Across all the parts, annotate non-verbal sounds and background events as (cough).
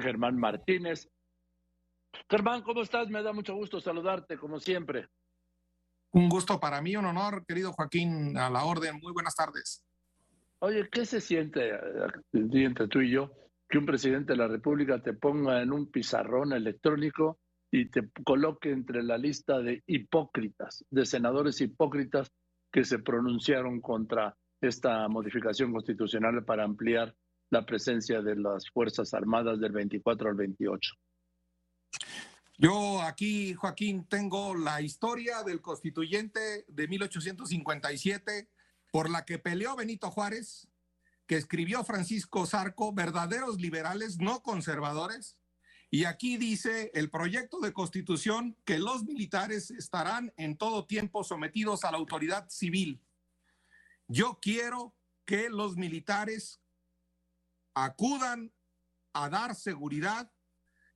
Germán Martínez. Germán, ¿cómo estás? Me da mucho gusto saludarte, como siempre. Un gusto para mí, un honor, querido Joaquín, a la orden. Muy buenas tardes. Oye, ¿qué se siente entre tú y yo que un presidente de la República te ponga en un pizarrón electrónico y te coloque entre la lista de hipócritas, de senadores hipócritas que se pronunciaron contra esta modificación constitucional para ampliar la presencia de las Fuerzas Armadas del 24 al 28. Yo aquí, Joaquín, tengo la historia del constituyente de 1857 por la que peleó Benito Juárez, que escribió Francisco Zarco, verdaderos liberales, no conservadores. Y aquí dice el proyecto de constitución que los militares estarán en todo tiempo sometidos a la autoridad civil. Yo quiero que los militares acudan a dar seguridad.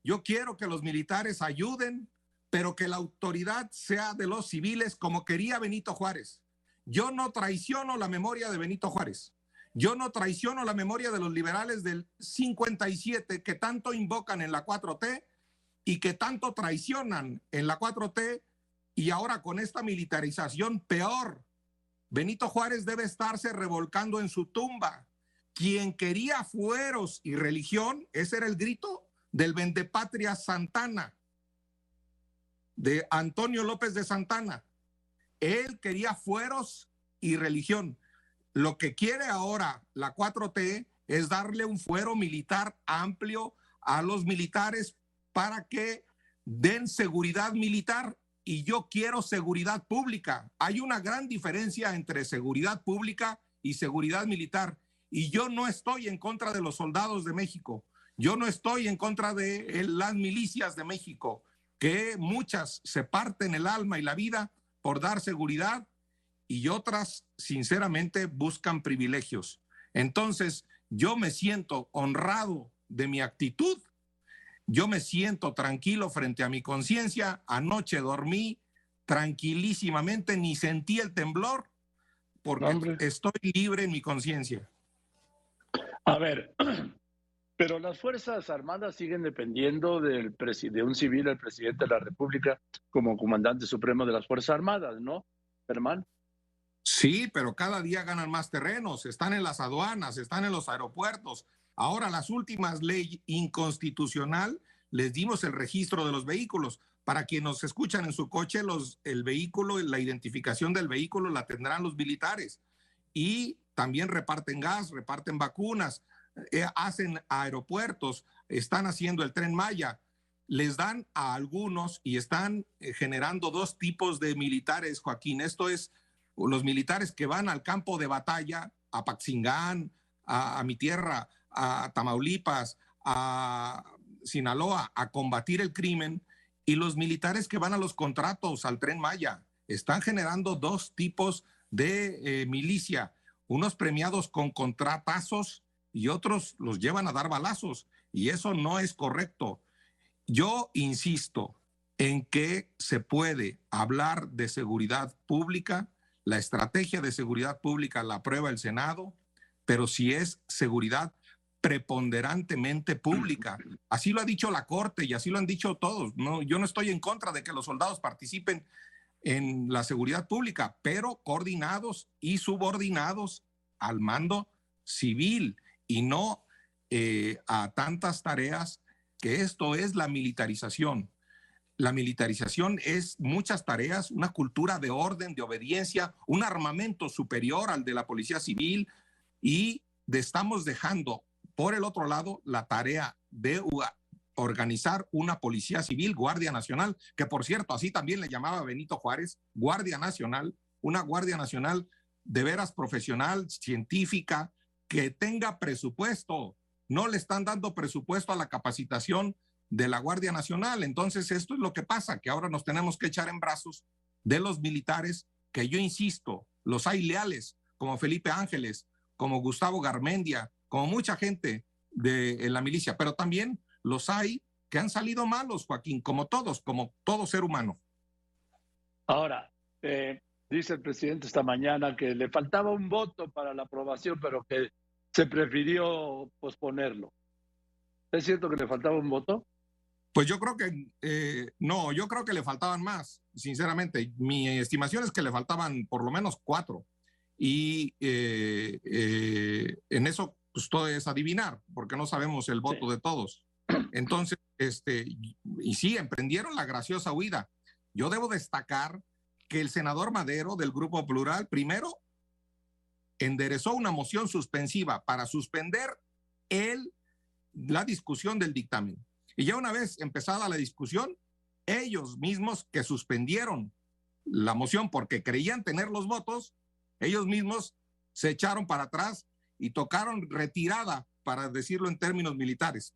Yo quiero que los militares ayuden, pero que la autoridad sea de los civiles como quería Benito Juárez. Yo no traiciono la memoria de Benito Juárez. Yo no traiciono la memoria de los liberales del 57 que tanto invocan en la 4T y que tanto traicionan en la 4T y ahora con esta militarización peor. Benito Juárez debe estarse revolcando en su tumba. Quien quería fueros y religión, ese era el grito del vendepatria Santana, de Antonio López de Santana. Él quería fueros y religión. Lo que quiere ahora la 4T es darle un fuero militar amplio a los militares para que den seguridad militar y yo quiero seguridad pública. Hay una gran diferencia entre seguridad pública y seguridad militar. Y yo no estoy en contra de los soldados de México. Yo no estoy en contra de las milicias de México, que muchas se parten el alma y la vida por dar seguridad y otras, sinceramente, buscan privilegios. Entonces, yo me siento honrado de mi actitud, yo me siento tranquilo frente a mi conciencia, anoche dormí tranquilísimamente, ni sentí el temblor, porque estoy libre en mi conciencia. A ver, (clears throat) pero las Fuerzas Armadas siguen dependiendo del de un civil, el presidente de la República, como comandante supremo de las Fuerzas Armadas, ¿no, Germán? Sí, pero cada día ganan más terrenos, están en las aduanas, están en los aeropuertos. Ahora, las últimas leyes inconstitucional les dimos el registro de los vehículos. Para quienes nos escuchan en su coche, los, el vehículo, la identificación del vehículo la tendrán los militares. Y también reparten gas, reparten vacunas, eh, hacen aeropuertos, están haciendo el tren Maya, les dan a algunos y están eh, generando dos tipos de militares, Joaquín. Esto es los militares que van al campo de batalla, a Paxingán, a, mi tierra, a Tamaulipas, a Sinaloa, a combatir el crimen, y los militares que van a los contratos, al tren Maya. Están generando dos tipos de eh, milicia, unos premiados con contratazos y otros los llevan a dar balazos y eso no es correcto. Yo insisto en que se puede hablar de seguridad pública, la estrategia de seguridad pública la aprueba el Senado, pero si es seguridad preponderantemente pública. Así lo ha dicho la Corte y así lo han dicho todos. No, yo no estoy en contra de que los soldados participen en la seguridad pública, pero coordinados y subordinados al mando civil y no eh, a tantas tareas que esto es la militarización. La militarización es muchas tareas, una cultura de orden, de obediencia, un armamento superior al de la policía civil y estamos dejando por el otro lado la tarea de organizar una policía civil, Guardia Nacional, que por cierto, así también le llamaba Benito Juárez, Guardia Nacional, una Guardia Nacional de veras profesional, científica, que tenga presupuesto. No le están dando presupuesto a la capacitación de la Guardia Nacional. Entonces, esto es lo que pasa, que ahora nos tenemos que echar en brazos de los militares, que yo insisto, los hay leales, como Felipe Ángeles, como Gustavo Garmendia, como mucha gente de la milicia, pero también los hay que han salido malos, Joaquín, como todos, como todo ser humano. Ahora, eh, dice el presidente esta mañana que le faltaba un voto para la aprobación, pero que se prefirió posponerlo. ¿Es cierto que le faltaba un voto? Pues yo creo que eh, no, yo creo que le faltaban más, sinceramente. Mi estimación es que le faltaban por lo menos cuatro. Y eh, eh, en eso, pues todo es adivinar, porque no sabemos el voto de todos. Entonces, este, y sí, emprendieron la graciosa huida. Yo debo destacar que el senador Madero del Grupo Plural, primero, enderezó una moción suspensiva para suspender el, la discusión del dictamen. Y ya una vez empezada la discusión, ellos mismos que suspendieron la moción porque creían tener los votos, ellos mismos se echaron para atrás y tocaron retirada, para decirlo en términos militares,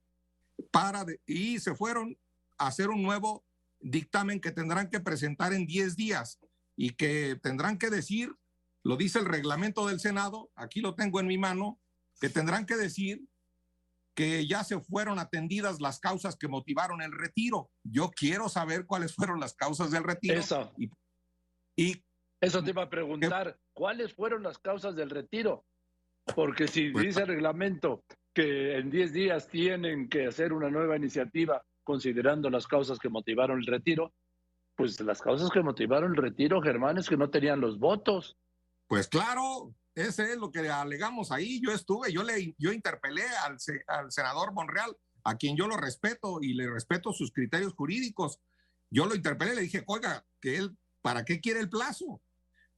para y se fueron a hacer un nuevo dictamen que tendrán que presentar en 10 días y que tendrán que decir, lo dice el reglamento del Senado, aquí lo tengo en mi mano, que tendrán que decir que ya se fueron atendidas las causas que motivaron el retiro. Yo quiero saber cuáles fueron las causas del retiro. Eso. Y, eso te iba a preguntar, ¿cuáles fueron las causas del retiro? Porque si pues, dice el reglamento que en 10 días tienen que hacer una nueva iniciativa considerando las causas que motivaron el retiro, pues las causas que motivaron el retiro, Germán, es que no tenían los votos. Pues claro, ese es lo que alegamos ahí. Yo estuve, yo le, yo interpelé al, al senador Monreal, a quien yo lo respeto y le respeto sus criterios jurídicos. Yo lo interpelé, le dije, oiga, que él, ¿para qué quiere el plazo?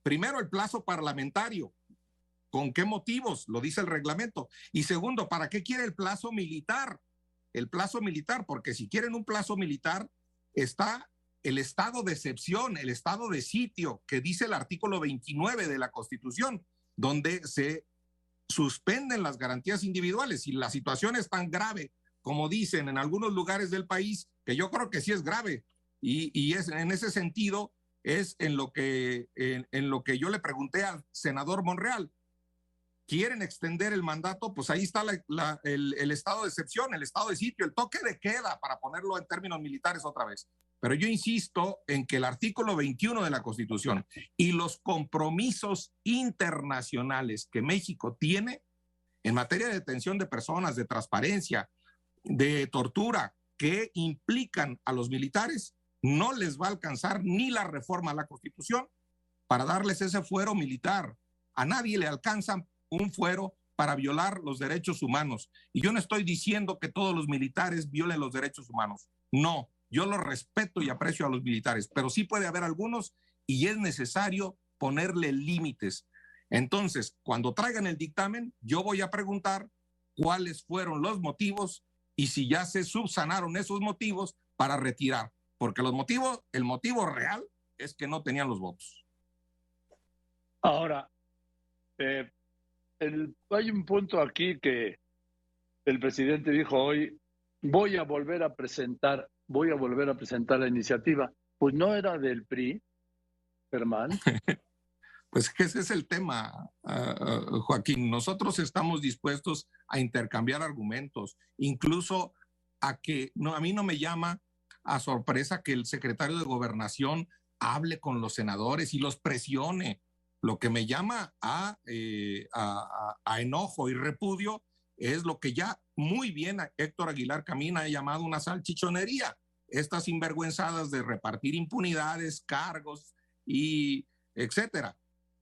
Primero, el plazo parlamentario. ¿Con qué motivos? Lo dice el reglamento. Y segundo, ¿para qué quiere el plazo militar? El plazo militar, porque si quieren un plazo militar, está el estado de excepción, el estado de sitio que dice el artículo 29 de la Constitución donde se suspenden las garantías individuales y la situación es tan grave como dicen en algunos lugares del país, que yo creo que sí es grave. Y, es en ese sentido, es en lo, que, en, lo que yo le pregunté al senador Monreal. ¿Quieren extender el mandato? Pues ahí está el, el estado de excepción, el estado de sitio, el toque de queda, para ponerlo en términos militares otra vez. Pero yo insisto en que el artículo 21 de la Constitución y los compromisos internacionales que México tiene en materia de detención de personas, de transparencia, de tortura, que implican a los militares, no les va a alcanzar ni la reforma a la Constitución para darles ese fuero militar. A nadie le alcanza un fuero para violar los derechos humanos. Y yo no estoy diciendo que todos los militares violen los derechos humanos. No, yo lo respeto y aprecio a los militares, pero sí puede haber algunos y es necesario ponerle límites. Entonces, cuando traigan el dictamen, yo voy a preguntar cuáles fueron los motivos y si ya se subsanaron esos motivos para retirar, porque los motivos, el motivo real es que no tenían los votos. Ahora, eh, hay un punto aquí que el presidente dijo hoy, voy a volver a presentar voy a volver a presentar la iniciativa. Pues no era del PRI, Germán. (laughs) Pues ese es el tema, ah, Joaquín. Nosotros estamos dispuestos a intercambiar argumentos, incluso a que no, a mí no me llama a sorpresa que el secretario de gobernación hable con los senadores y los presione. Lo que me llama a, eh, a enojo y repudio es lo que ya muy bien Héctor Aguilar Camina ha llamado una salchichonería. Estas sinvergüenzadas de repartir impunidades, cargos y etcétera.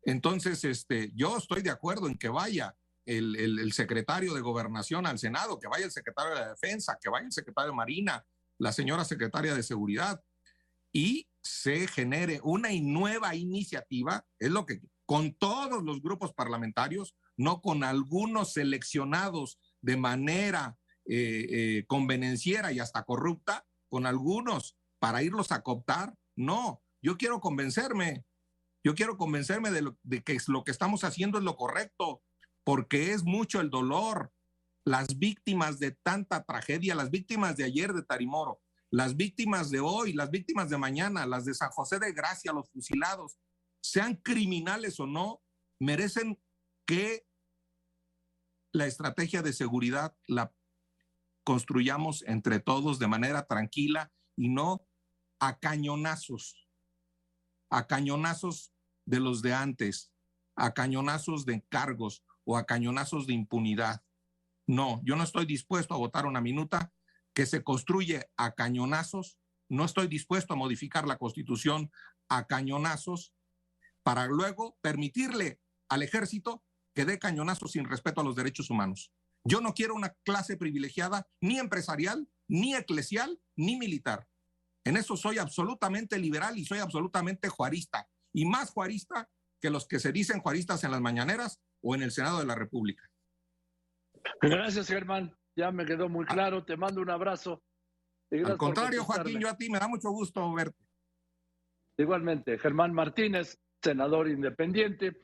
Entonces, este, yo estoy de acuerdo en que vaya el, el, secretario de Gobernación al Senado, que vaya el secretario de la Defensa, que vaya el secretario de Marina, la señora secretaria de Seguridad, y se genere una nueva iniciativa, es lo que con todos los grupos parlamentarios, no con algunos seleccionados de manera eh, eh, convenenciera y hasta corrupta, con algunos para irlos a cooptar. No, yo quiero convencerme, yo quiero convencerme de, de que lo que estamos haciendo es lo correcto, porque es mucho el dolor. Las víctimas de tanta tragedia, las víctimas de ayer de Tarimoro, las víctimas de hoy, las víctimas de mañana, las de San José de Gracia, los fusilados, sean criminales o no, merecen que la estrategia de seguridad la construyamos entre todos de manera tranquila y no a cañonazos, a cañonazos de los de antes, a cañonazos de encargos o a cañonazos de impunidad. No, yo no estoy dispuesto a votar una minuta que se construye a cañonazos. No estoy dispuesto a modificar la constitución a cañonazos para luego permitirle al ejército que dé cañonazos sin respeto a los derechos humanos. Yo no quiero una clase privilegiada ni empresarial, ni eclesial, ni militar. En eso soy absolutamente liberal y soy absolutamente juarista. Y más juarista que los que se dicen juaristas en las mañaneras o en el Senado de la República. Gracias, Germán. Ya me quedó muy claro. Te mando un abrazo. Al contrario, Joaquín, yo a ti me da mucho gusto verte. Igualmente, Germán Martínez, senador independiente.